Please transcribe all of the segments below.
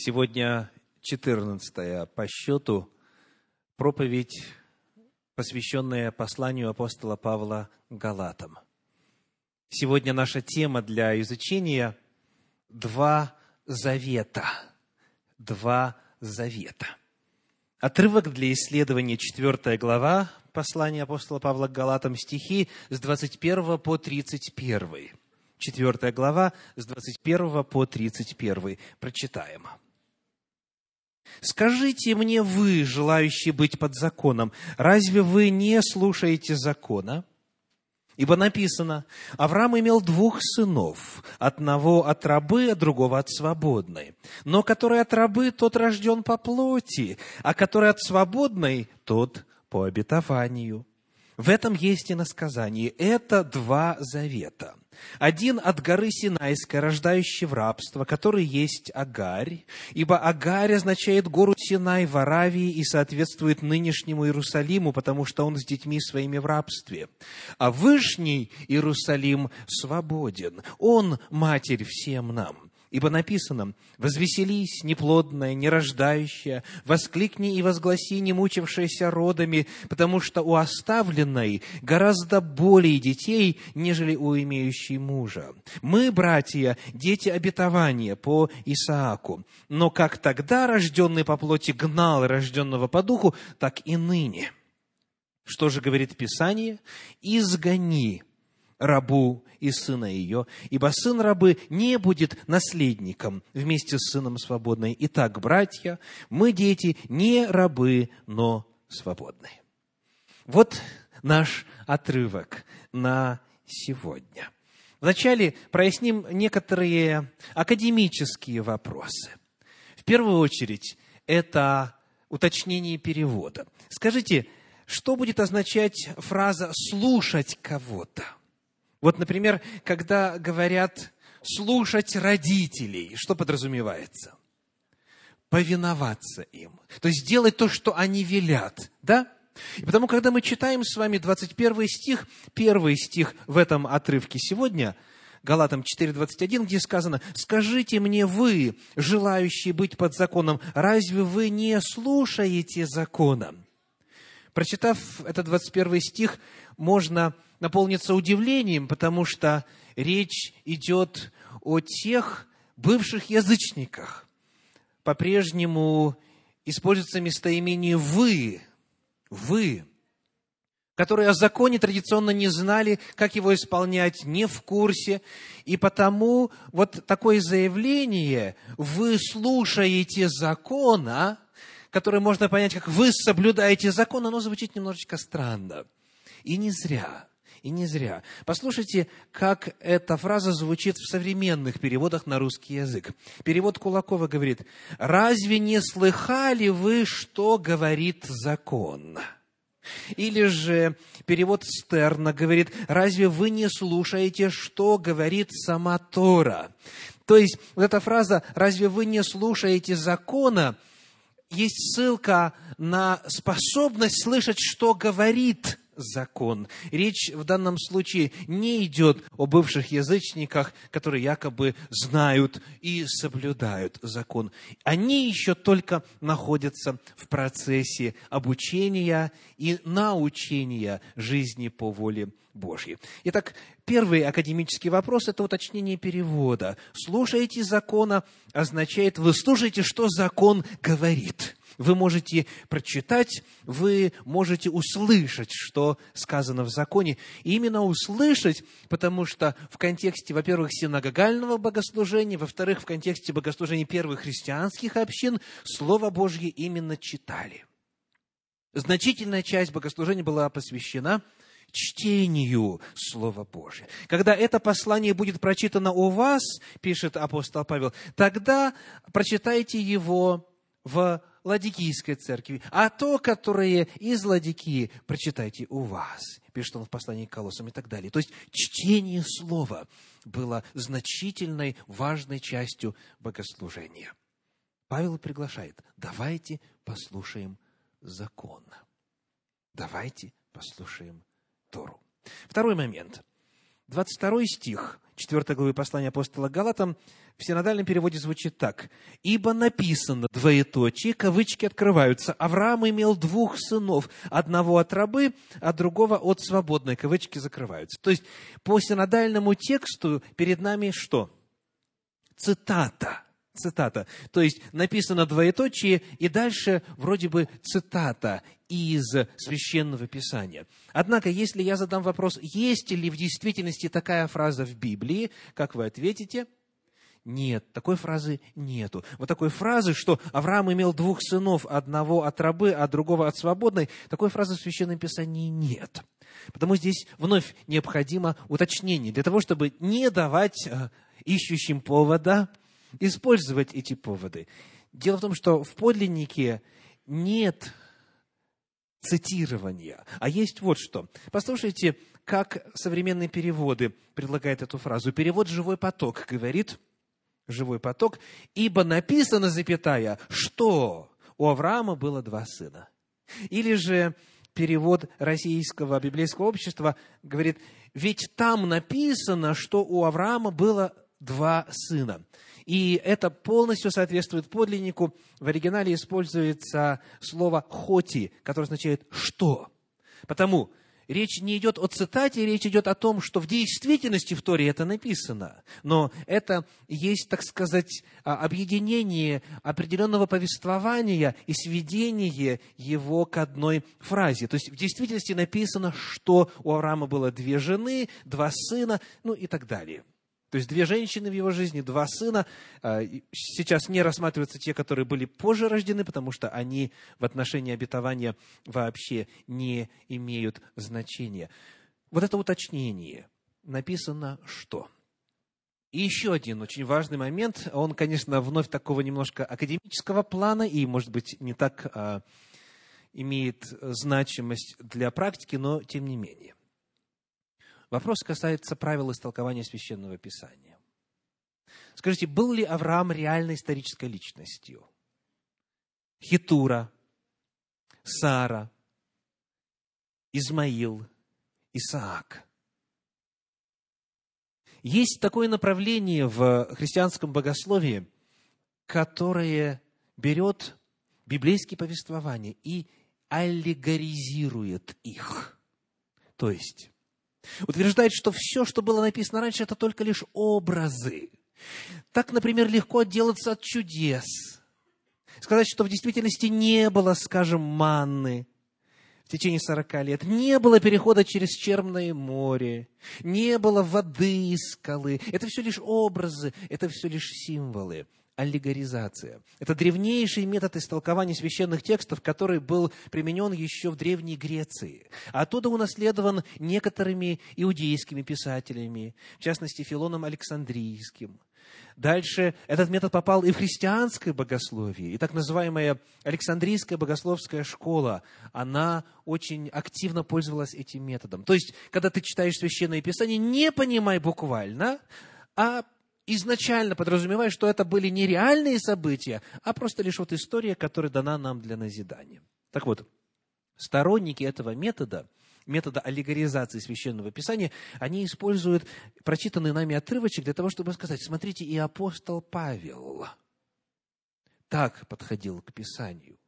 Сегодня 14 по счету проповедь, посвященная посланию апостола Павла Галатам. Сегодня наша тема для изучения – два завета. Два завета. Отрывок для исследования, 4 глава послания апостола Павла к Галатам, стихи с 21 по 31. 4 глава, с 21 по 31. Прочитаем. Скажите мне вы, желающие быть под законом, разве вы не слушаете закона? Ибо написано, Авраам имел двух сынов, одного от рабы, а другого от свободной. Но который от рабы, тот рожден по плоти, а который от свободной, тот по обетованию. В этом есть и насказание. Это два завета. Один от горы Синайской, рождающий в рабство, который есть Агарь, ибо Агарь означает гору Синай в Аравии и соответствует нынешнему Иерусалиму, потому что он с детьми своими в рабстве. А Вышний Иерусалим свободен, он матерь всем нам. Ибо написано, «Возвеселись, неплодная, нерождающая, воскликни и возгласи, не мучившаяся родами, потому что у оставленной гораздо более детей, нежели у имеющей мужа. Мы, братья, дети обетования по Исааку, но как тогда рожденный по плоти гнал рожденного по духу, так и ныне». Что же говорит Писание? «Изгони рабу и сына ее, ибо сын рабы не будет наследником вместе с сыном свободной. Итак, братья, мы дети не рабы, но свободные. Вот наш отрывок на сегодня. Вначале проясним некоторые академические вопросы. В первую очередь, это уточнение перевода. Скажите, что будет означать фраза «слушать кого-то»? Вот, например, когда говорят слушать родителей, что подразумевается? Повиноваться им. То есть делать то, что они велят. Да? И потому, когда мы читаем с вами 21 стих, первый стих в этом отрывке сегодня, Галатам 4.21, где сказано, «Скажите мне вы, желающие быть под законом, разве вы не слушаете закона?» Прочитав этот 21 стих, можно наполниться удивлением, потому что речь идет о тех бывших язычниках. По-прежнему используется местоимение «вы», «вы», которые о законе традиционно не знали, как его исполнять, не в курсе. И потому вот такое заявление «вы слушаете закона», которое можно понять, как «вы соблюдаете закон», оно звучит немножечко странно. И не зря. И не зря. Послушайте, как эта фраза звучит в современных переводах на русский язык. Перевод Кулакова говорит, «Разве не слыхали вы, что говорит закон?» Или же перевод Стерна говорит, «Разве вы не слушаете, что говорит сама Тора?» То есть, вот эта фраза «Разве вы не слушаете закона?» есть ссылка на способность слышать, что говорит закон. Речь в данном случае не идет о бывших язычниках, которые якобы знают и соблюдают закон. Они еще только находятся в процессе обучения и научения жизни по воле Божьей. Итак, первый академический вопрос – это уточнение перевода. «Слушаете закона» означает «вы слушаете, что закон говорит» вы можете прочитать, вы можете услышать, что сказано в законе. И именно услышать, потому что в контексте, во-первых, синагогального богослужения, во-вторых, в контексте богослужения первых христианских общин, Слово Божье именно читали. Значительная часть богослужения была посвящена чтению Слова Божия. Когда это послание будет прочитано у вас, пишет апостол Павел, тогда прочитайте его в Ладикийской церкви, а то, которое из Ладикии, прочитайте у вас. Пишет он в послании к Колоссам и так далее. То есть чтение слова было значительной, важной частью богослужения. Павел приглашает, давайте послушаем закон. Давайте послушаем Тору. Второй момент. 22 стих 4 главы послания апостола Галатам в синодальном переводе звучит так. «Ибо написано, двоеточие, кавычки открываются, Авраам имел двух сынов, одного от рабы, а другого от свободной», кавычки закрываются. То есть, по синодальному тексту перед нами что? Цитата. Цитата. То есть, написано двоеточие, и дальше вроде бы цитата из Священного Писания. Однако, если я задам вопрос, есть ли в действительности такая фраза в Библии, как вы ответите – нет, такой фразы нету. Вот такой фразы, что Авраам имел двух сынов, одного от рабы, а другого от свободной, такой фразы в Священном Писании нет. Потому здесь вновь необходимо уточнение, для того, чтобы не давать э, ищущим повода использовать эти поводы. Дело в том, что в подлиннике нет цитирования, а есть вот что. Послушайте, как современные переводы предлагают эту фразу. Перевод «живой поток» говорит – живой поток, ибо написано, запятая, что у Авраама было два сына. Или же перевод российского библейского общества говорит, ведь там написано, что у Авраама было два сына. И это полностью соответствует подлиннику. В оригинале используется слово «хоти», которое означает «что». Потому речь не идет о цитате, речь идет о том, что в действительности в Торе это написано. Но это есть, так сказать, а, объединение определенного повествования и сведение его к одной фразе. То есть в действительности написано, что у Авраама было две жены, два сына, ну и так далее. То есть две женщины в его жизни, два сына. А, сейчас не рассматриваются те, которые были позже рождены, потому что они в отношении обетования вообще не имеют значения. Вот это уточнение. Написано что? И еще один очень важный момент. Он, конечно, вновь такого немножко академического плана и, может быть, не так а, имеет значимость для практики, но тем не менее. Вопрос касается правил истолкования священного писания. Скажите, был ли Авраам реальной исторической личностью? Хитура, Сара, Измаил, Исаак. Есть такое направление в христианском богословии, которое берет библейские повествования и аллегоризирует их. То есть, утверждает, что все, что было написано раньше, это только лишь образы. Так, например, легко отделаться от чудес. Сказать, что в действительности не было, скажем, манны в течение сорока лет, не было перехода через Черное море, не было воды из скалы. Это все лишь образы, это все лишь символы аллегоризация. Это древнейший метод истолкования священных текстов, который был применен еще в Древней Греции. Оттуда унаследован некоторыми иудейскими писателями, в частности, Филоном Александрийским. Дальше этот метод попал и в христианское богословие. И так называемая Александрийская богословская школа, она очень активно пользовалась этим методом. То есть, когда ты читаешь Священное Писание, не понимай буквально, а изначально подразумевая, что это были не реальные события, а просто лишь вот история, которая дана нам для назидания. Так вот, сторонники этого метода, метода аллегоризации Священного Писания, они используют прочитанный нами отрывочек для того, чтобы сказать, смотрите, и апостол Павел так подходил к Писанию.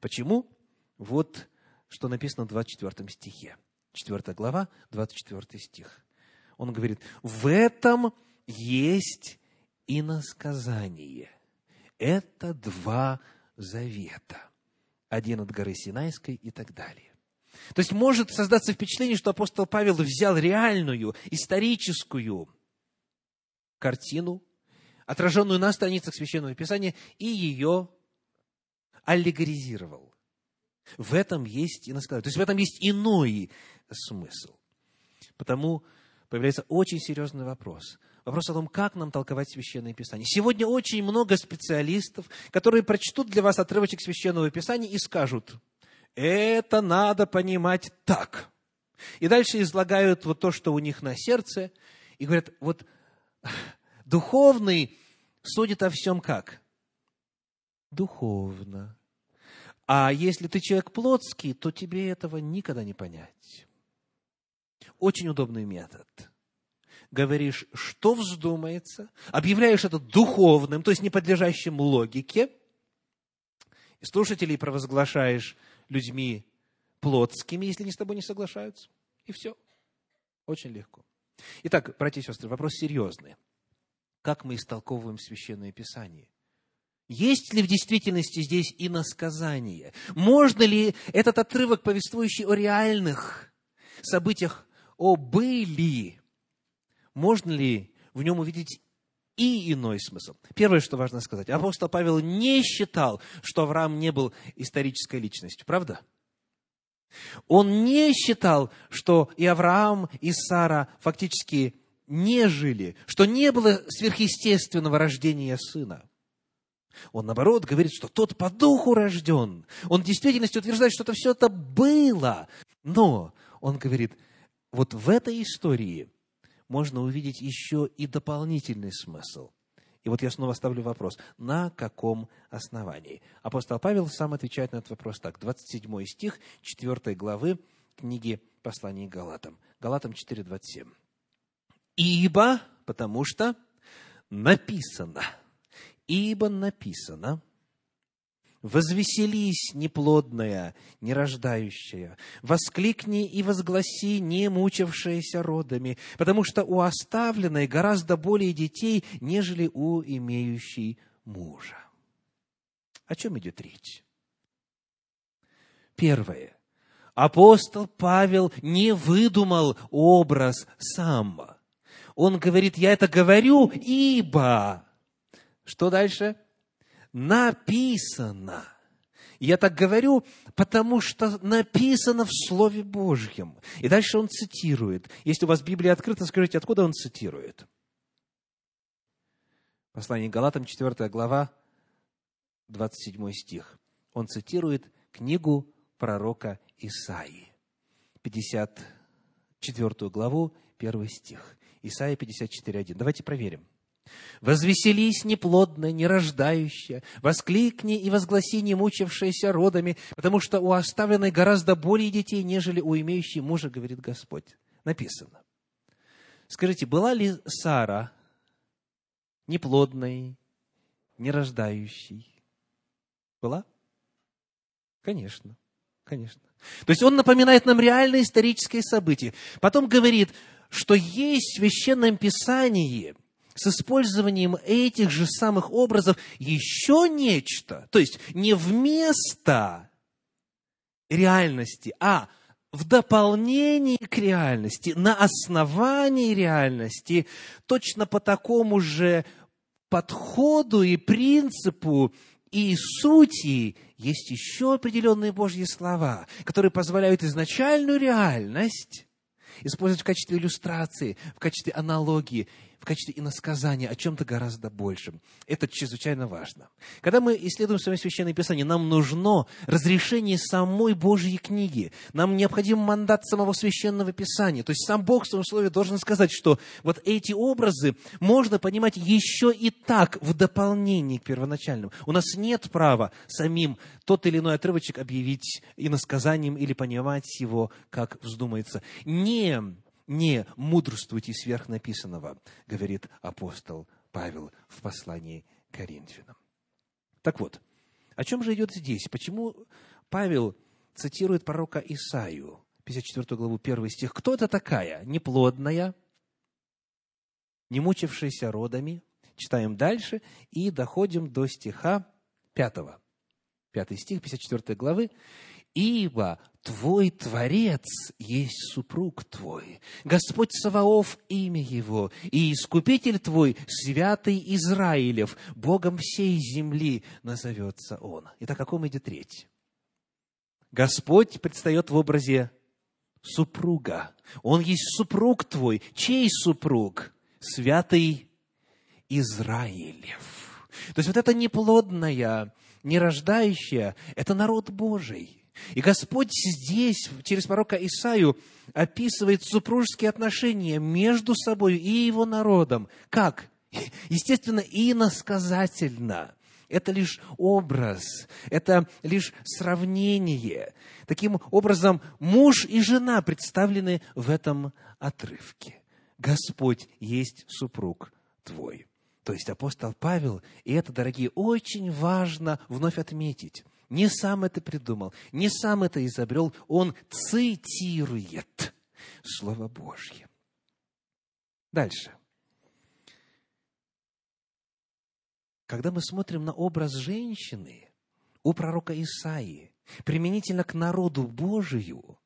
Почему? Вот что написано в 24 стихе. 4 глава, 24 стих. Он говорит, в этом есть иносказание. Это два завета. Один от горы Синайской и так далее. То есть может создаться впечатление, что апостол Павел взял реальную, историческую картину, отраженную на страницах Священного Писания, и ее аллегоризировал. В этом есть иносказание. То есть в этом есть иной смысл. Потому появляется очень серьезный вопрос. Вопрос о том, как нам толковать Священное Писание. Сегодня очень много специалистов, которые прочтут для вас отрывочек Священного Писания и скажут, это надо понимать так. И дальше излагают вот то, что у них на сердце, и говорят, вот духовный судит о всем как? Духовно. А если ты человек плотский, то тебе этого никогда не понять. Очень удобный метод. Говоришь, что вздумается, объявляешь это духовным, то есть не подлежащим логике, и слушателей провозглашаешь людьми плотскими, если они с тобой не соглашаются. И все. Очень легко. Итак, братья и сестры, вопрос серьезный. Как мы истолковываем Священное Писание? Есть ли в действительности здесь иносказание? Можно ли этот отрывок, повествующий о реальных событиях, о были, можно ли в нем увидеть и иной смысл. Первое, что важно сказать. Апостол Павел не считал, что Авраам не был исторической личностью. Правда? Он не считал, что и Авраам, и Сара фактически не жили, что не было сверхъестественного рождения сына. Он, наоборот, говорит, что тот по духу рожден. Он в действительности утверждает, что это все это было. Но он говорит, вот в этой истории можно увидеть еще и дополнительный смысл. И вот я снова ставлю вопрос, на каком основании? Апостол Павел сам отвечает на этот вопрос так. 27 стих 4 главы книги послания Галатам. Галатам 4.27. «Ибо, потому что написано, ибо написано, Возвеселись, неплодная, нерождающая, воскликни и возгласи, не мучившаяся родами, потому что у оставленной гораздо более детей, нежели у имеющей мужа. О чем идет речь? Первое. Апостол Павел не выдумал образ сам. Он говорит, я это говорю, ибо... Что дальше? Написано. Я так говорю, потому что написано в Слове Божьем. И дальше он цитирует. Если у вас Библия открыта, скажите, откуда он цитирует? Послание Галатам, 4 глава, 27 стих. Он цитирует книгу пророка Исаии, 54 главу, 1 стих. Исаия 54.1. Давайте проверим. Возвеселись, неплодная, нерождающая, воскликни и возгласи, не мучившаяся родами, потому что у оставленной гораздо более детей, нежели у имеющей мужа, говорит Господь. Написано. Скажите, была ли Сара неплодной, нерождающей? Была? Конечно, конечно. То есть он напоминает нам реальное историческое событие. Потом говорит, что есть в Священном Писании – с использованием этих же самых образов еще нечто. То есть не вместо реальности, а в дополнении к реальности, на основании реальности, точно по такому же подходу и принципу и сути есть еще определенные Божьи слова, которые позволяют изначальную реальность использовать в качестве иллюстрации, в качестве аналогии в качестве иносказания о чем-то гораздо большем. Это чрезвычайно важно. Когда мы исследуем с Священное Писание, нам нужно разрешение самой Божьей книги. Нам необходим мандат самого Священного Писания. То есть сам Бог в своем слове должен сказать, что вот эти образы можно понимать еще и так, в дополнении к первоначальным. У нас нет права самим тот или иной отрывочек объявить иносказанием или понимать его, как вздумается. Не не мудрствуйте сверх написанного, говорит апостол Павел в послании к Коринфянам. Так вот, о чем же идет здесь? Почему Павел цитирует пророка Исаию, 54 главу, 1 стих. Кто это такая? Неплодная, не мучившаяся родами. Читаем дальше и доходим до стиха 5. 5 стих 54 главы ибо Твой Творец есть супруг Твой, Господь Саваоф имя Его, и Искупитель Твой, Святый Израилев, Богом всей земли назовется Он. Итак, о каком идет речь? Господь предстает в образе супруга. Он есть супруг Твой. Чей супруг? Святый Израилев. То есть вот это неплодная, нерождающая, это народ Божий – и Господь здесь, через пророка Исаию, описывает супружеские отношения между собой и его народом. Как? Естественно, иносказательно. Это лишь образ, это лишь сравнение. Таким образом, муж и жена представлены в этом отрывке. Господь есть супруг твой. То есть апостол Павел, и это, дорогие, очень важно вновь отметить, не сам это придумал, не сам это изобрел, он цитирует Слово Божье. Дальше. Когда мы смотрим на образ женщины у пророка Исаии, применительно к народу Божию,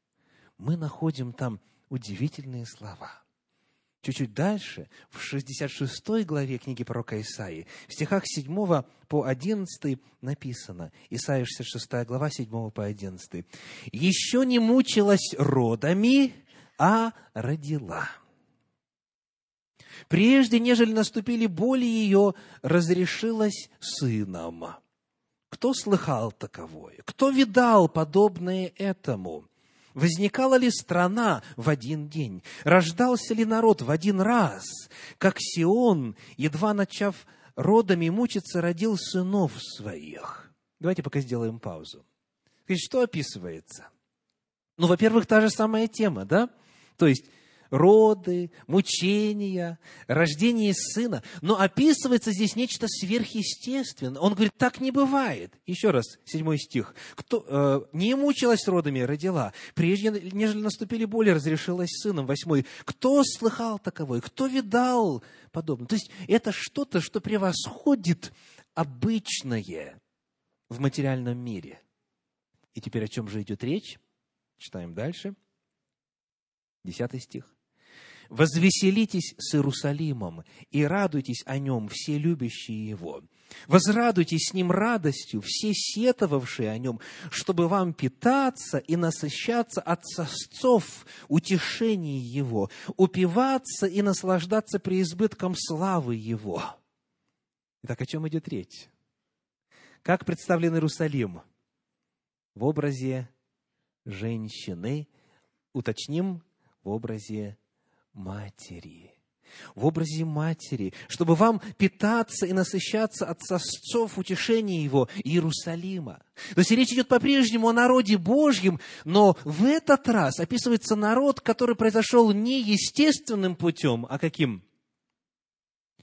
мы находим там удивительные слова. Чуть-чуть дальше, в 66 главе книги пророка Исаии, в стихах 7 по 11 написано, Исаия 66 глава, 7 по 11, «Еще не мучилась родами, а родила. Прежде, нежели наступили боли ее, разрешилась сыном». Кто слыхал таковое? Кто видал подобное этому? Возникала ли страна в один день? Рождался ли народ в один раз? Как Сион, едва начав родами мучиться, родил сынов своих. Давайте пока сделаем паузу. Что описывается? Ну, во-первых, та же самая тема, да? То есть, роды, мучения, рождение сына. Но описывается здесь нечто сверхъестественное. Он говорит, так не бывает. Еще раз, седьмой стих. Кто, э, не мучилась родами, родила. Прежде, нежели наступили боли, разрешилась сыном. Восьмой. Кто слыхал таковой? Кто видал подобное? То есть, это что-то, что превосходит обычное в материальном мире. И теперь о чем же идет речь? Читаем дальше. Десятый стих. Возвеселитесь с Иерусалимом и радуйтесь о нем, все любящие его. Возрадуйтесь с ним радостью, все сетовавшие о нем, чтобы вам питаться и насыщаться от сосцов утешений его, упиваться и наслаждаться преизбытком славы его. Итак, о чем идет речь? Как представлен Иерусалим? В образе женщины, уточним, в образе матери. В образе матери, чтобы вам питаться и насыщаться от сосцов утешения его Иерусалима. То есть речь идет по-прежнему о народе Божьем, но в этот раз описывается народ, который произошел не естественным путем, а каким?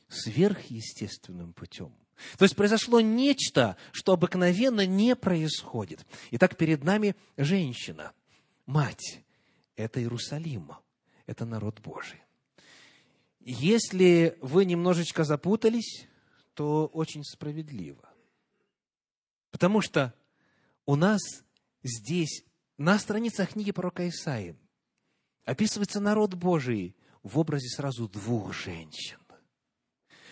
Сверхъестественным путем. То есть произошло нечто, что обыкновенно не происходит. Итак, перед нами женщина, мать, это Иерусалим это народ Божий. Если вы немножечко запутались, то очень справедливо. Потому что у нас здесь, на страницах книги пророка Исаии, описывается народ Божий в образе сразу двух женщин.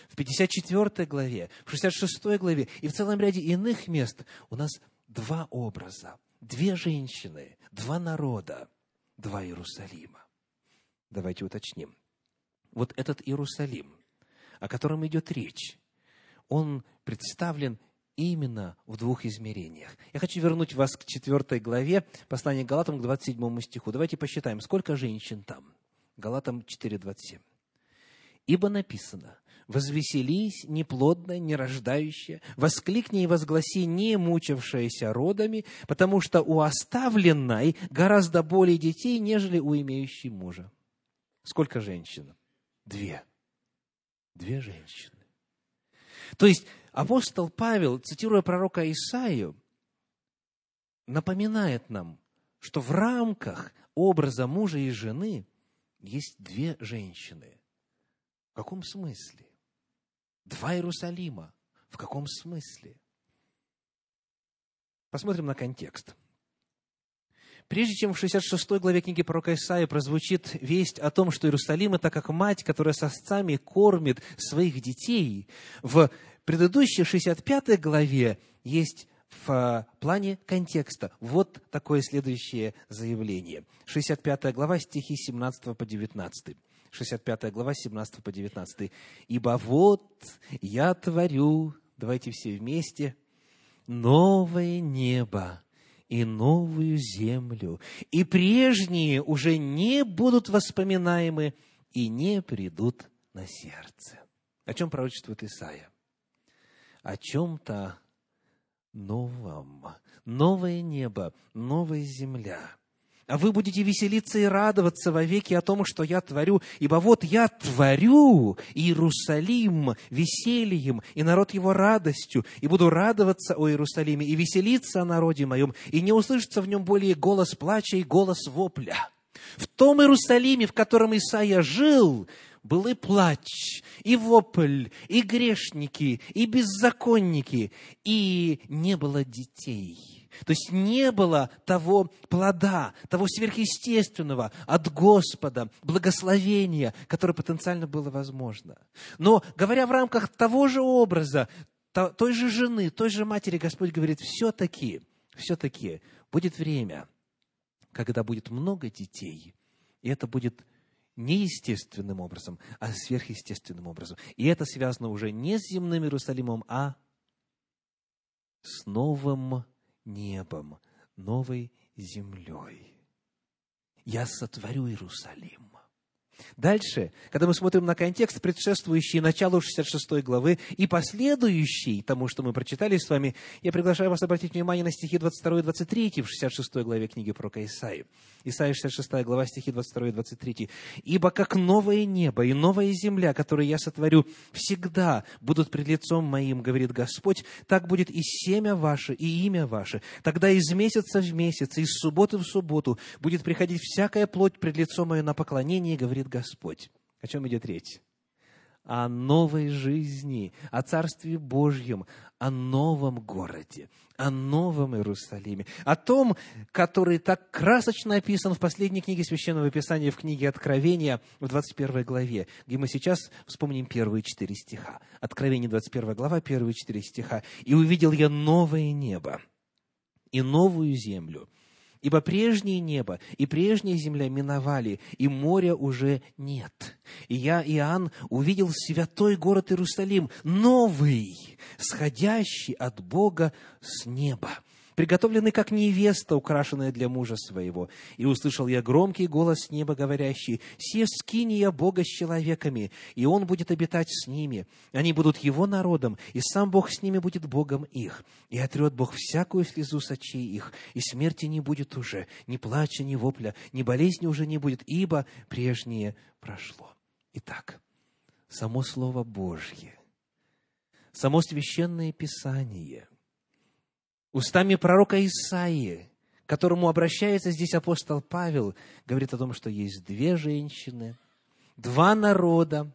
В 54 главе, в 66 главе и в целом ряде иных мест у нас два образа, две женщины, два народа, два Иерусалима. Давайте уточним. Вот этот Иерусалим, о котором идет речь, он представлен именно в двух измерениях. Я хочу вернуть вас к четвертой главе послания Галатам, к 27 стиху. Давайте посчитаем, сколько женщин там. Галатам 4.27. «Ибо написано, возвеселись, неплодная, нерождающая, воскликни и возгласи, не мучившаяся родами, потому что у оставленной гораздо более детей, нежели у имеющей мужа». Сколько женщин? Две. Две женщины. То есть апостол Павел, цитируя пророка Исаию, напоминает нам, что в рамках образа мужа и жены есть две женщины. В каком смысле? Два Иерусалима. В каком смысле? Посмотрим на контекст. Прежде чем в 66 главе книги пророка Исаия прозвучит весть о том, что Иерусалим – это как мать, которая сосцами кормит своих детей, в предыдущей 65 главе есть в плане контекста вот такое следующее заявление. 65 глава, стихи 17 по 19. 65 глава, 17 по 19. «Ибо вот я творю, давайте все вместе, новое небо и новую землю, и прежние уже не будут воспоминаемы и не придут на сердце. О чем пророчествует Исаия? О чем-то новом. Новое небо, новая земля. А вы будете веселиться и радоваться вовеки о том, что я творю. Ибо вот я творю Иерусалим весельем, и народ его радостью, и буду радоваться о Иерусалиме, и веселиться о народе моем, и не услышится в нем более голос плача и голос вопля. В том Иерусалиме, в котором Исаия жил, был и плач, и вопль, и грешники, и беззаконники, и не было детей. То есть не было того плода, того сверхъестественного от Господа, благословения, которое потенциально было возможно. Но говоря в рамках того же образа, той же жены, той же матери, Господь говорит, все-таки, все-таки будет время, когда будет много детей, и это будет не естественным образом, а сверхъестественным образом. И это связано уже не с земным Иерусалимом, а с новым небом, новой землей. Я сотворю Иерусалим. Дальше, когда мы смотрим на контекст, предшествующий началу 66 главы и последующий тому, что мы прочитали с вами, я приглашаю вас обратить внимание на стихи 22 и 23 в 66 главе книги пророка Исаии. Исаия 66 глава, стихи 22 и 23. «Ибо как новое небо и новая земля, которые я сотворю, всегда будут пред лицом моим, говорит Господь, так будет и семя ваше, и имя ваше. Тогда из месяца в месяц, из субботы в субботу будет приходить всякая плоть пред лицом мое на поклонение, говорит Господь. О чем идет речь? О новой жизни, о Царстве Божьем, о новом городе, о новом Иерусалиме, о том, который так красочно описан в последней книге Священного Писания, в книге Откровения, в 21 главе, где мы сейчас вспомним первые четыре стиха. Откровение, 21 глава, первые четыре стиха. «И увидел я новое небо и новую землю, Ибо прежнее небо и прежняя земля миновали, и моря уже нет. И я, Иоанн, увидел святой город Иерусалим, новый, сходящий от Бога с неба, приготовленный как невеста, украшенная для мужа своего. И услышал я громкий голос неба, говорящий, «Се скиния Бога с человеками, и Он будет обитать с ними. Они будут Его народом, и сам Бог с ними будет Богом их. И отрет Бог всякую слезу с очей их, и смерти не будет уже, ни плача, ни вопля, ни болезни уже не будет, ибо прежнее прошло». Итак, само Слово Божье, само Священное Писание – устами пророка Исаии, к которому обращается здесь апостол Павел, говорит о том, что есть две женщины, два народа,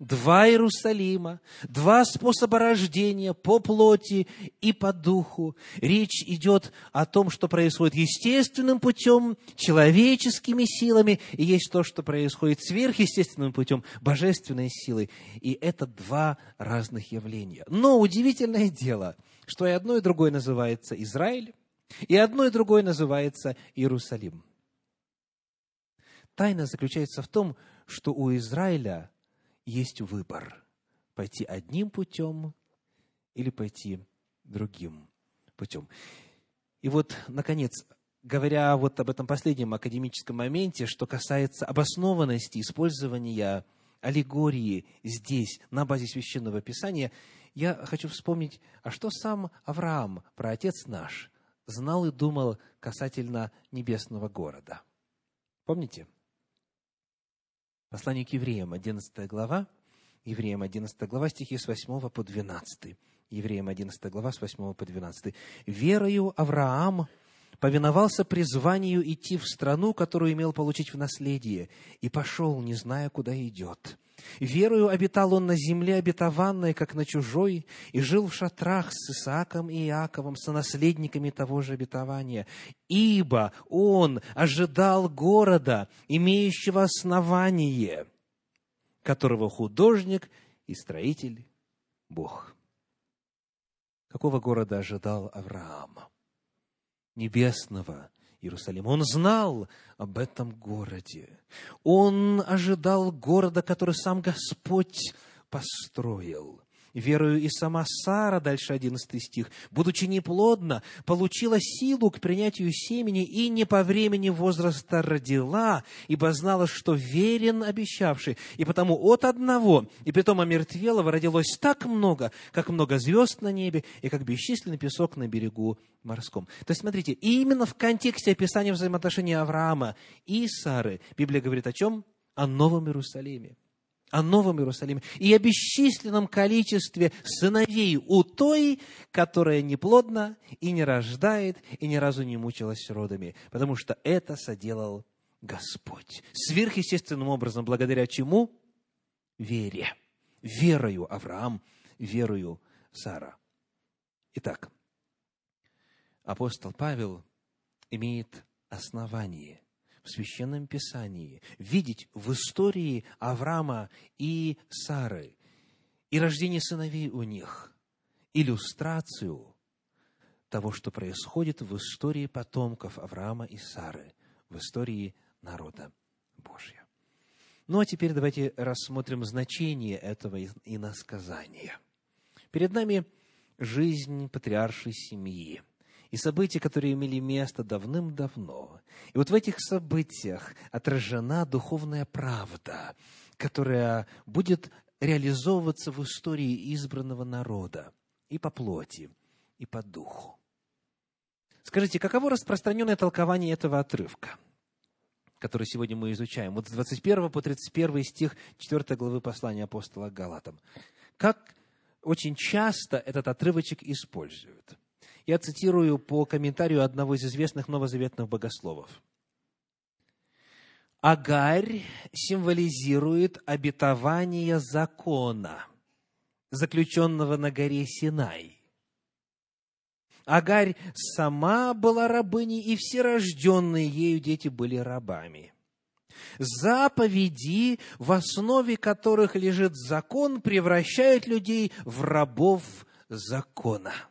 два Иерусалима, два способа рождения по плоти и по духу. Речь идет о том, что происходит естественным путем, человеческими силами, и есть то, что происходит сверхъестественным путем, божественной силой. И это два разных явления. Но удивительное дело – что и одно, и другое называется Израиль, и одно, и другое называется Иерусалим. Тайна заключается в том, что у Израиля есть выбор – пойти одним путем или пойти другим путем. И вот, наконец, говоря вот об этом последнем академическом моменте, что касается обоснованности использования аллегории здесь, на базе Священного Писания – я хочу вспомнить, а что сам Авраам, про отец наш, знал и думал касательно небесного города. Помните? Послание к евреям, 11 глава, Евреям 11 глава, стихи с 8 по 12. Евреям 11 глава, с 8 по 12. «Верою Авраам повиновался призванию идти в страну, которую имел получить в наследие, и пошел, не зная, куда идет. Верою обитал он на земле обетованной, как на чужой, и жил в шатрах с Исааком и Иаковом, сонаследниками того же обетования. Ибо он ожидал города, имеющего основание, которого художник и строитель – Бог. Какого города ожидал Авраам? Небесного, Иерусалим. Он знал об этом городе. Он ожидал города, который сам Господь построил. Верою и сама Сара, дальше 11 стих, будучи неплодна, получила силу к принятию семени и не по времени возраста родила, ибо знала, что верен обещавший, и потому от одного, и притом омертвелого родилось так много, как много звезд на небе, и как бесчисленный песок на берегу морском. То есть, смотрите, именно в контексте описания взаимоотношений Авраама и Сары Библия говорит о чем? О Новом Иерусалиме о Новом Иерусалиме и о бесчисленном количестве сыновей у той, которая неплодна и не рождает, и ни разу не мучилась родами, потому что это соделал Господь. Сверхъестественным образом, благодаря чему? Вере. Верою Авраам, верою Сара. Итак, апостол Павел имеет основание – в Священном Писании, видеть в истории Авраама и Сары и рождение сыновей у них иллюстрацию того, что происходит в истории потомков Авраама и Сары, в истории народа Божьего. Ну а теперь давайте рассмотрим значение этого иносказания. Перед нами жизнь патриаршей семьи – и события, которые имели место давным-давно. И вот в этих событиях отражена духовная правда, которая будет реализовываться в истории избранного народа и по плоти, и по духу. Скажите, каково распространенное толкование этого отрывка, который сегодня мы изучаем? Вот с 21 по 31 стих 4 главы послания апостола Галатам. Как очень часто этот отрывочек используют? Я цитирую по комментарию одного из известных новозаветных богословов. Агарь символизирует обетование закона, заключенного на горе Синай. Агарь сама была рабыней, и все рожденные ею дети были рабами. Заповеди, в основе которых лежит закон, превращают людей в рабов закона –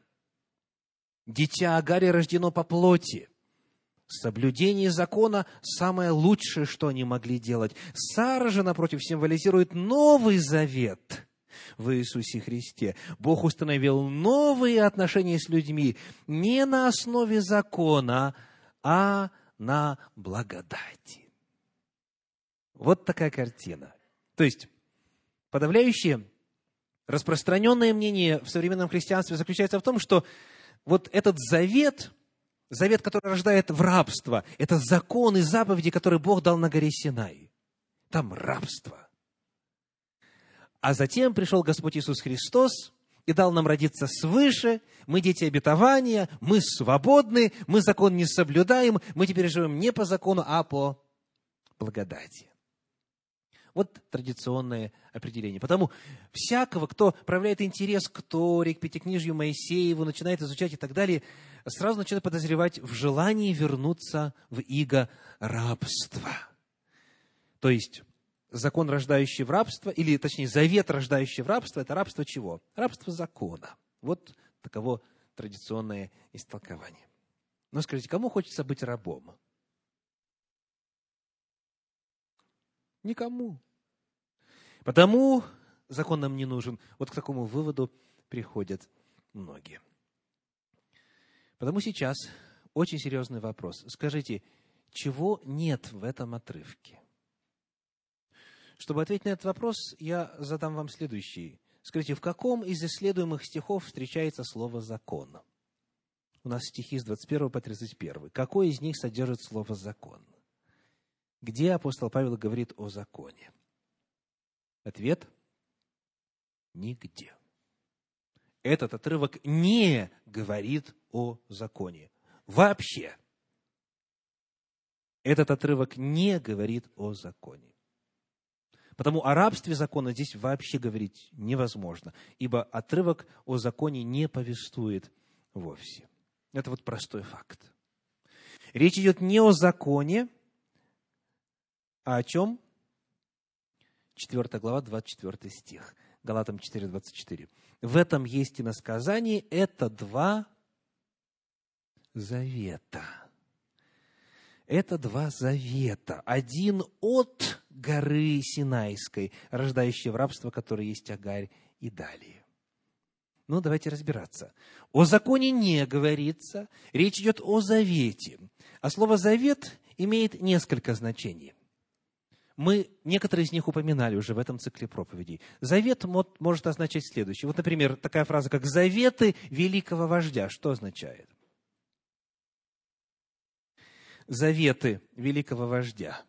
Дитя Агари рождено по плоти. Соблюдение закона – самое лучшее, что они могли делать. Сара же, напротив, символизирует Новый Завет в Иисусе Христе. Бог установил новые отношения с людьми не на основе закона, а на благодати. Вот такая картина. То есть, подавляющее распространенное мнение в современном христианстве заключается в том, что вот этот завет, завет, который рождает в рабство, это закон и заповеди, которые Бог дал на горе Синай. Там рабство. А затем пришел Господь Иисус Христос и дал нам родиться свыше, мы дети обетования, мы свободны, мы закон не соблюдаем, мы теперь живем не по закону, а по благодати. Вот традиционное определение. Потому всякого, кто проявляет интерес к Торе, к Пятикнижью Моисееву, начинает изучать и так далее, сразу начинает подозревать в желании вернуться в иго рабства. То есть, закон, рождающий в рабство, или, точнее, завет, рождающий в рабство, это рабство чего? Рабство закона. Вот таково традиционное истолкование. Но скажите, кому хочется быть рабом? Никому. Потому закон нам не нужен. Вот к такому выводу приходят многие. Потому сейчас очень серьезный вопрос. Скажите, чего нет в этом отрывке? Чтобы ответить на этот вопрос, я задам вам следующий. Скажите, в каком из исследуемых стихов встречается слово «закон»? У нас стихи с 21 по 31. Какой из них содержит слово «закон»? Где апостол Павел говорит о законе? Ответ – нигде. Этот отрывок не говорит о законе. Вообще. Этот отрывок не говорит о законе. Потому о рабстве закона здесь вообще говорить невозможно, ибо отрывок о законе не повествует вовсе. Это вот простой факт. Речь идет не о законе, а о чем? 4 глава, 24 стих. Галатам 4, 24. В этом есть и насказание, это два завета. Это два завета. Один от горы Синайской, рождающий в рабство, который есть Агарь, и далее. Ну, давайте разбираться. О законе не говорится, речь идет о завете. А слово «завет» имеет несколько значений. Мы некоторые из них упоминали уже в этом цикле проповедей. Завет может означать следующее. Вот, например, такая фраза, как «заветы великого вождя». Что означает? Заветы великого вождя.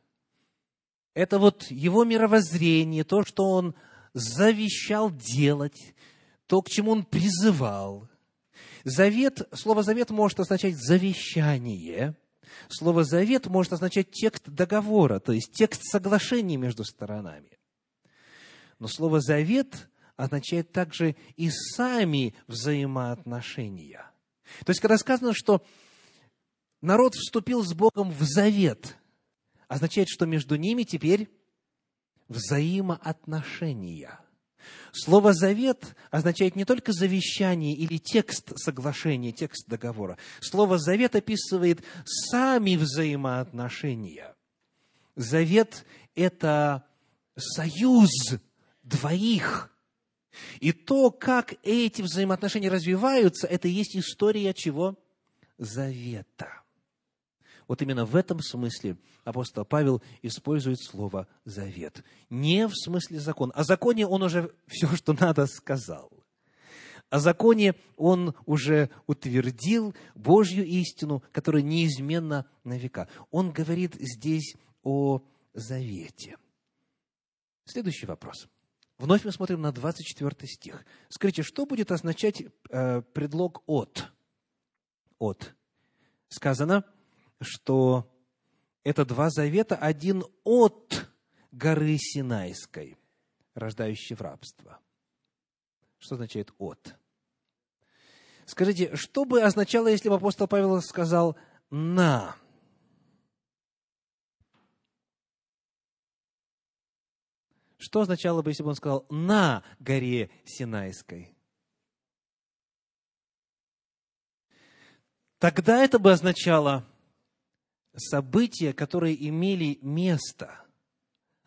Это вот его мировоззрение, то, что он завещал делать, то, к чему он призывал. Завет, слово «завет» может означать «завещание». Слово «завет» может означать текст договора, то есть текст соглашения между сторонами. Но слово «завет» означает также и сами взаимоотношения. То есть, когда сказано, что народ вступил с Богом в завет, означает, что между ними теперь взаимоотношения – Слово «завет» означает не только завещание или текст соглашения, текст договора. Слово «завет» описывает сами взаимоотношения. Завет – это союз двоих. И то, как эти взаимоотношения развиваются, это и есть история чего? Завета. Вот именно в этом смысле апостол Павел использует слово «завет». Не в смысле закон. О законе он уже все, что надо, сказал. О законе он уже утвердил Божью истину, которая неизменна на века. Он говорит здесь о завете. Следующий вопрос. Вновь мы смотрим на 24 стих. Скажите, что будет означать э, предлог «от»? «От». Сказано – что это два завета, один от горы Синайской, рождающий в рабство. Что означает «от»? Скажите, что бы означало, если бы апостол Павел сказал «на»? Что означало бы, если бы он сказал «на горе Синайской»? Тогда это бы означало события, которые имели место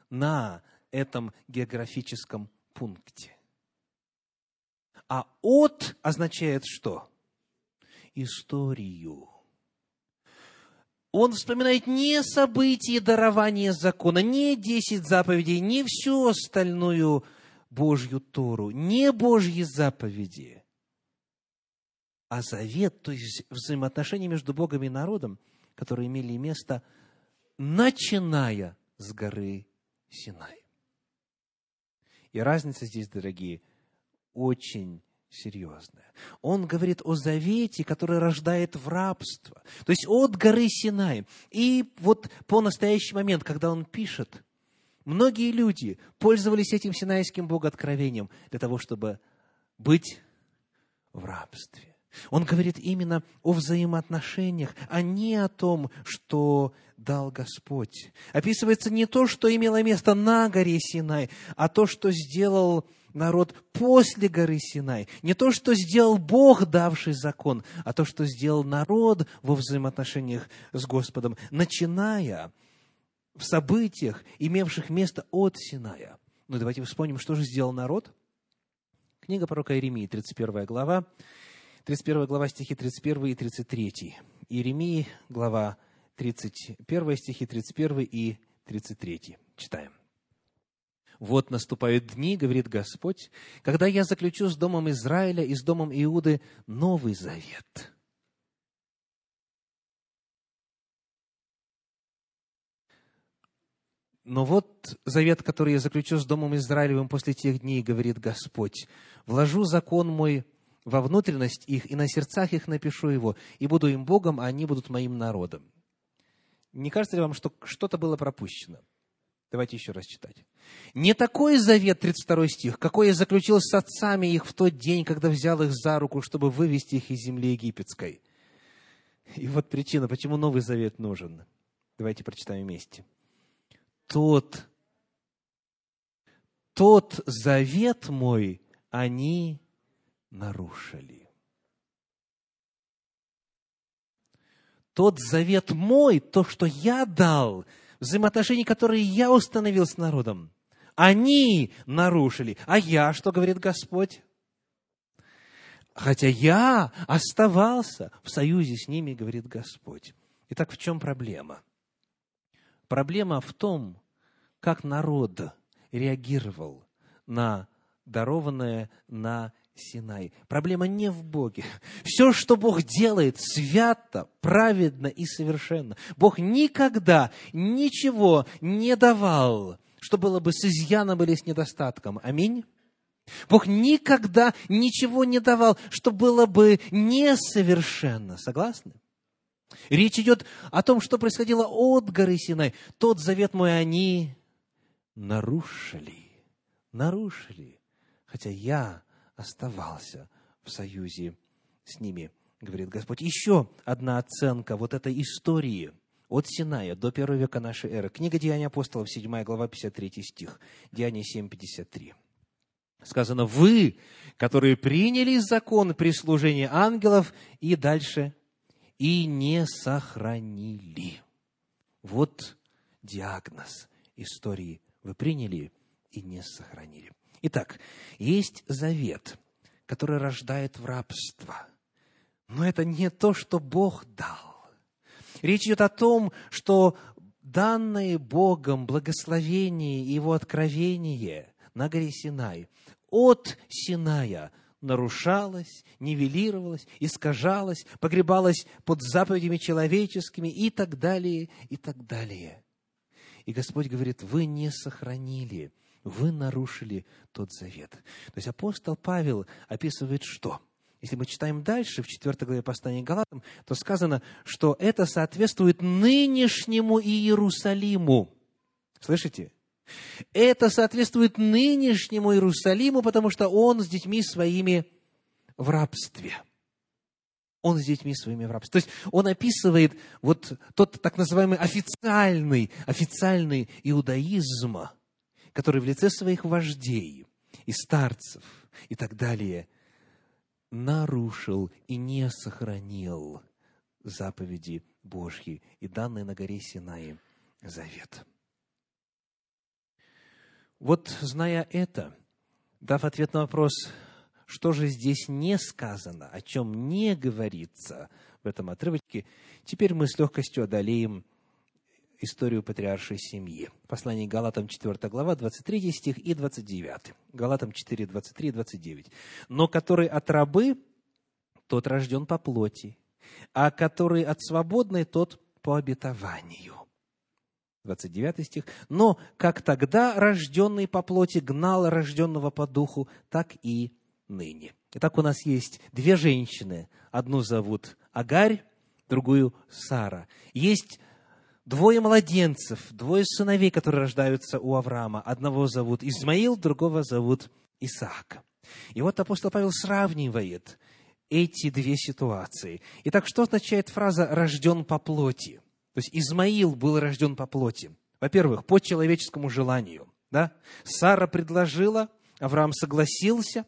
на этом географическом пункте. А от означает что? Историю. Он вспоминает не события дарования закона, не десять заповедей, не всю остальную Божью Тору, не Божьи заповеди, а завет, то есть взаимоотношения между Богом и народом – которые имели место, начиная с горы Синай. И разница здесь, дорогие, очень серьезная. Он говорит о завете, который рождает в рабство. То есть от горы Синай. И вот по настоящий момент, когда он пишет, многие люди пользовались этим синайским богооткровением для того, чтобы быть в рабстве. Он говорит именно о взаимоотношениях, а не о том, что дал Господь. Описывается не то, что имело место на горе Синай, а то, что сделал народ после горы Синай. Не то, что сделал Бог, давший закон, а то, что сделал народ во взаимоотношениях с Господом, начиная в событиях, имевших место от Синая. Ну, давайте вспомним, что же сделал народ. Книга пророка Иеремии, 31 глава, 31 глава стихи 31 и 33. Иеремии, глава 31 стихи 31 и 33. Читаем. «Вот наступают дни, — говорит Господь, — когда я заключу с домом Израиля и с домом Иуды новый завет». Но вот завет, который я заключу с Домом Израилевым после тех дней, говорит Господь, вложу закон мой во внутренность их, и на сердцах их напишу его, и буду им Богом, а они будут моим народом. Не кажется ли вам, что что-то было пропущено? Давайте еще раз читать. «Не такой завет, 32 стих, какой я заключил с отцами их в тот день, когда взял их за руку, чтобы вывести их из земли египетской». И вот причина, почему Новый Завет нужен. Давайте прочитаем вместе. Тот, тот завет мой они нарушили. Тот завет мой, то, что я дал, взаимоотношения, которые я установил с народом, они нарушили. А я, что говорит Господь? хотя я оставался в союзе с ними, говорит Господь. Итак, в чем проблема? Проблема в том, как народ реагировал на дарованное на Синай. Проблема не в Боге. Все, что Бог делает, свято, праведно и совершенно. Бог никогда ничего не давал, что было бы с изъяном или с недостатком. Аминь. Бог никогда ничего не давал, что было бы несовершенно. Согласны? Речь идет о том, что происходило от горы Синай. Тот завет мой они нарушили. Нарушили. Хотя я оставался в союзе с ними, говорит Господь. Еще одна оценка вот этой истории от Синая до первого века нашей эры. Книга Деяния апостолов, 7 глава, 53 стих. Деяние 7, 53. Сказано, вы, которые приняли закон при служении ангелов, и дальше, и не сохранили. Вот диагноз истории. Вы приняли и не сохранили. Итак, есть завет, который рождает в рабство. Но это не то, что Бог дал. Речь идет о том, что данное Богом благословение и Его откровение на горе Синай от Синая нарушалось, нивелировалось, искажалось, погребалось под заповедями человеческими и так далее, и так далее. И Господь говорит, вы не сохранили вы нарушили тот завет. То есть апостол Павел описывает что? Если мы читаем дальше, в 4 главе послания Галатам, то сказано, что это соответствует нынешнему Иерусалиму. Слышите? Это соответствует нынешнему Иерусалиму, потому что он с детьми своими в рабстве. Он с детьми своими в рабстве. То есть он описывает вот тот так называемый официальный, официальный иудаизм, который в лице своих вождей и старцев и так далее нарушил и не сохранил заповеди Божьи и данные на горе Синai завет. Вот зная это, дав ответ на вопрос, что же здесь не сказано, о чем не говорится в этом отрывке, теперь мы с легкостью одолеем историю патриаршей семьи. Послание Галатам 4 глава, 23 стих и 29. Галатам 4, 23 и 29. «Но который от рабы, тот рожден по плоти, а который от свободной, тот по обетованию». 29 стих. «Но как тогда рожденный по плоти гнал рожденного по духу, так и ныне». Итак, у нас есть две женщины. Одну зовут Агарь, другую Сара. Есть двое младенцев, двое сыновей, которые рождаются у Авраама. Одного зовут Измаил, другого зовут Исаак. И вот апостол Павел сравнивает эти две ситуации. Итак, что означает фраза «рожден по плоти»? То есть Измаил был рожден по плоти. Во-первых, по человеческому желанию. Да? Сара предложила, Авраам согласился,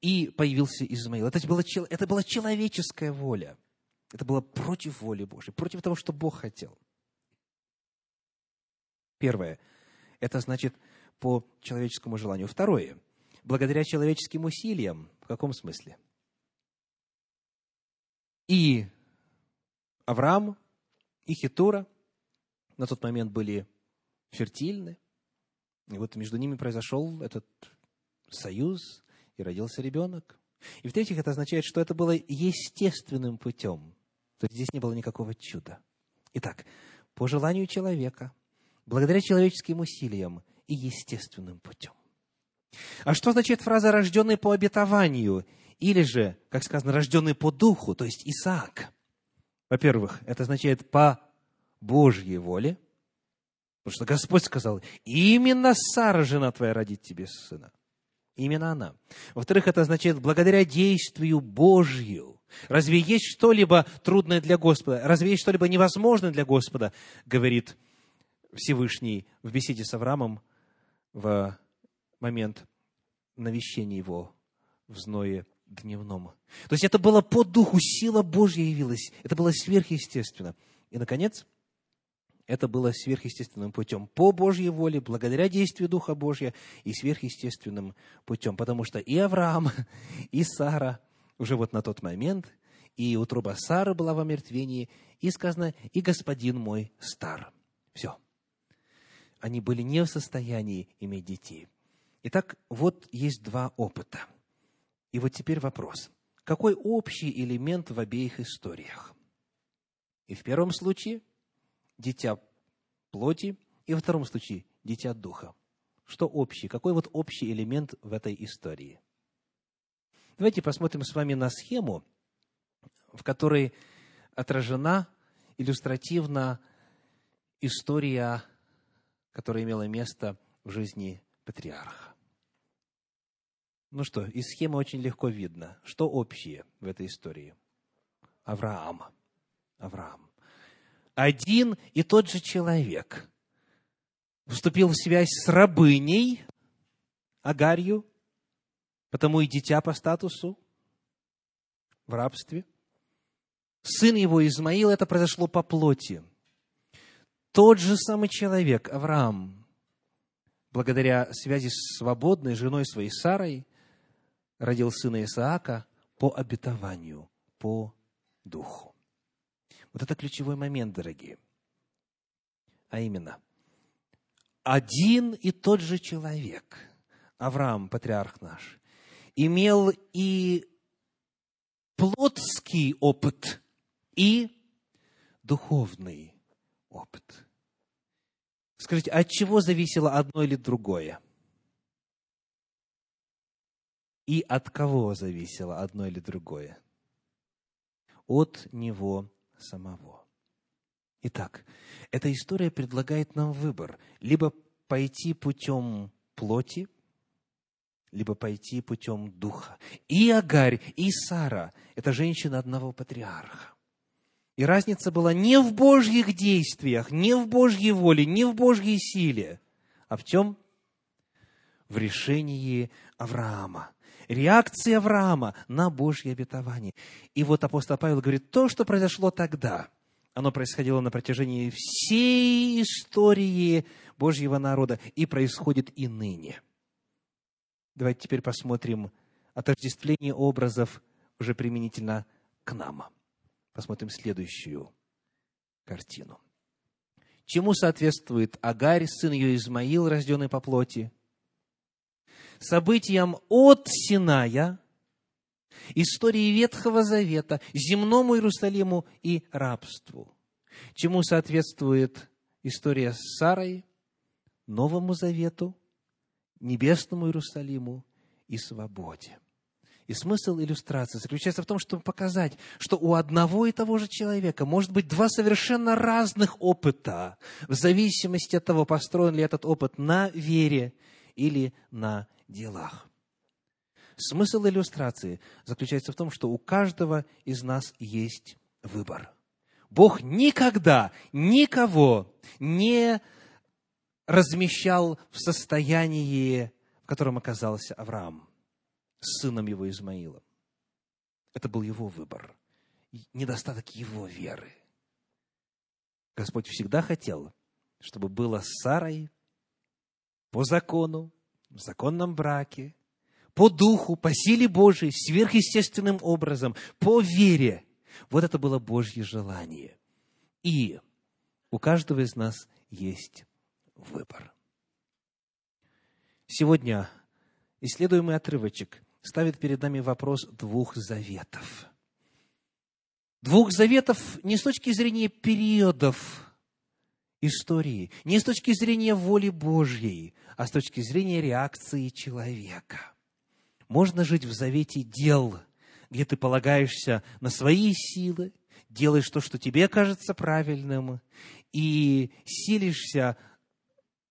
и появился Измаил. Это была, это была человеческая воля. Это было против воли Божьей, против того, что Бог хотел. Первое. Это значит по человеческому желанию. Второе. Благодаря человеческим усилиям. В каком смысле? И Авраам, и Хитура на тот момент были фертильны. И вот между ними произошел этот союз, и родился ребенок. И в-третьих, это означает, что это было естественным путем. То есть здесь не было никакого чуда. Итак, по желанию человека, благодаря человеческим усилиям и естественным путем. А что означает фраза «рожденный по обетованию» или же, как сказано, «рожденный по духу», то есть Исаак? Во-первых, это означает «по Божьей воле», потому что Господь сказал, «Именно Сара, жена твоя, родит тебе сына». Именно она. Во-вторых, это означает «благодаря действию Божью». Разве есть что-либо трудное для Господа? Разве есть что-либо невозможное для Господа? Говорит Всевышний в беседе с Авраамом в момент навещения его в зное дневном. То есть это было по духу, сила Божья явилась. Это было сверхъестественно. И, наконец, это было сверхъестественным путем, по Божьей воле, благодаря действию Духа Божьего и сверхъестественным путем. Потому что и Авраам, и Сара уже вот на тот момент, и утроба Сары была в омертвении, и сказано, и господин мой стар. Все. Они были не в состоянии иметь детей. Итак, вот есть два опыта. И вот теперь вопрос. Какой общий элемент в обеих историях? И в первом случае дитя плоти, и во втором случае дитя духа. Что общий? Какой вот общий элемент в этой истории? Давайте посмотрим с вами на схему, в которой отражена иллюстративно история, которая имела место в жизни патриарха. Ну что, из схемы очень легко видно, что общее в этой истории. Авраам. Авраам. Один и тот же человек вступил в связь с рабыней Агарью, потому и дитя по статусу в рабстве. Сын его Измаил, это произошло по плоти. Тот же самый человек, Авраам, благодаря связи с свободной женой своей Сарой, родил сына Исаака по обетованию, по духу. Вот это ключевой момент, дорогие. А именно, один и тот же человек, Авраам, патриарх наш, имел и плотский опыт, и духовный опыт. Скажите, от чего зависело одно или другое? И от кого зависело одно или другое? От него самого. Итак, эта история предлагает нам выбор. Либо пойти путем плоти, либо пойти путем духа. И Агарь, и Сара – это женщины одного патриарха. И разница была не в Божьих действиях, не в Божьей воле, не в Божьей силе, а в чем? В решении Авраама реакция Авраама на Божье обетование. И вот апостол Павел говорит, то, что произошло тогда, оно происходило на протяжении всей истории Божьего народа и происходит и ныне. Давайте теперь посмотрим отождествление образов уже применительно к нам. Посмотрим следующую картину. Чему соответствует Агарь, сын ее Измаил, рожденный по плоти? событиям от Синая, истории Ветхого Завета, земному Иерусалиму и рабству. Чему соответствует история с Сарой, Новому Завету, Небесному Иерусалиму и свободе. И смысл иллюстрации заключается в том, чтобы показать, что у одного и того же человека может быть два совершенно разных опыта, в зависимости от того, построен ли этот опыт на вере или на делах. Смысл иллюстрации заключается в том, что у каждого из нас есть выбор. Бог никогда никого не размещал в состоянии, в котором оказался Авраам, с сыном его Измаилом. Это был его выбор, недостаток его веры. Господь всегда хотел, чтобы было с Сарой по закону, в законном браке, по духу, по силе Божией, сверхъестественным образом, по вере. Вот это было Божье желание. И у каждого из нас есть выбор. Сегодня исследуемый отрывочек ставит перед нами вопрос двух заветов. Двух заветов не с точки зрения периодов истории, не с точки зрения воли Божьей, а с точки зрения реакции человека. Можно жить в завете дел, где ты полагаешься на свои силы, делаешь то, что тебе кажется правильным, и силишься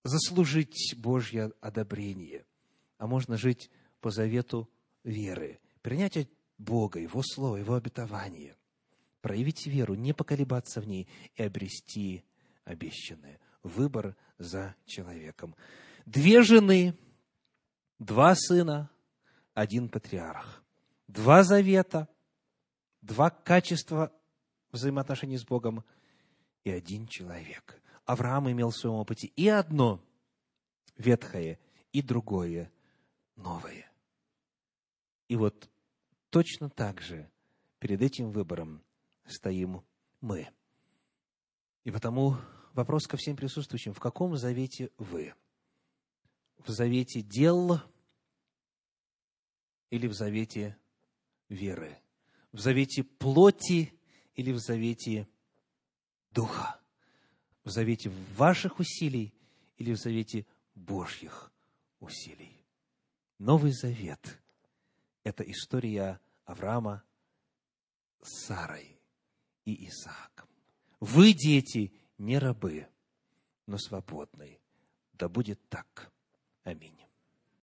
заслужить Божье одобрение. А можно жить по завету веры, принять от Бога, Его Слово, Его обетование, проявить веру, не поколебаться в ней и обрести обещанное. Выбор за человеком. Две жены, два сына, один патриарх. Два завета, два качества взаимоотношений с Богом и один человек. Авраам имел в своем опыте и одно ветхое, и другое новое. И вот точно так же перед этим выбором стоим мы. И потому вопрос ко всем присутствующим, в каком завете вы? В завете дел или в завете веры? В завете плоти или в завете духа? В завете ваших усилий или в завете Божьих усилий? Новый Завет – это история Авраама с Сарой и Исааком. Вы, дети, не рабы, но свободные. Да будет так. Аминь.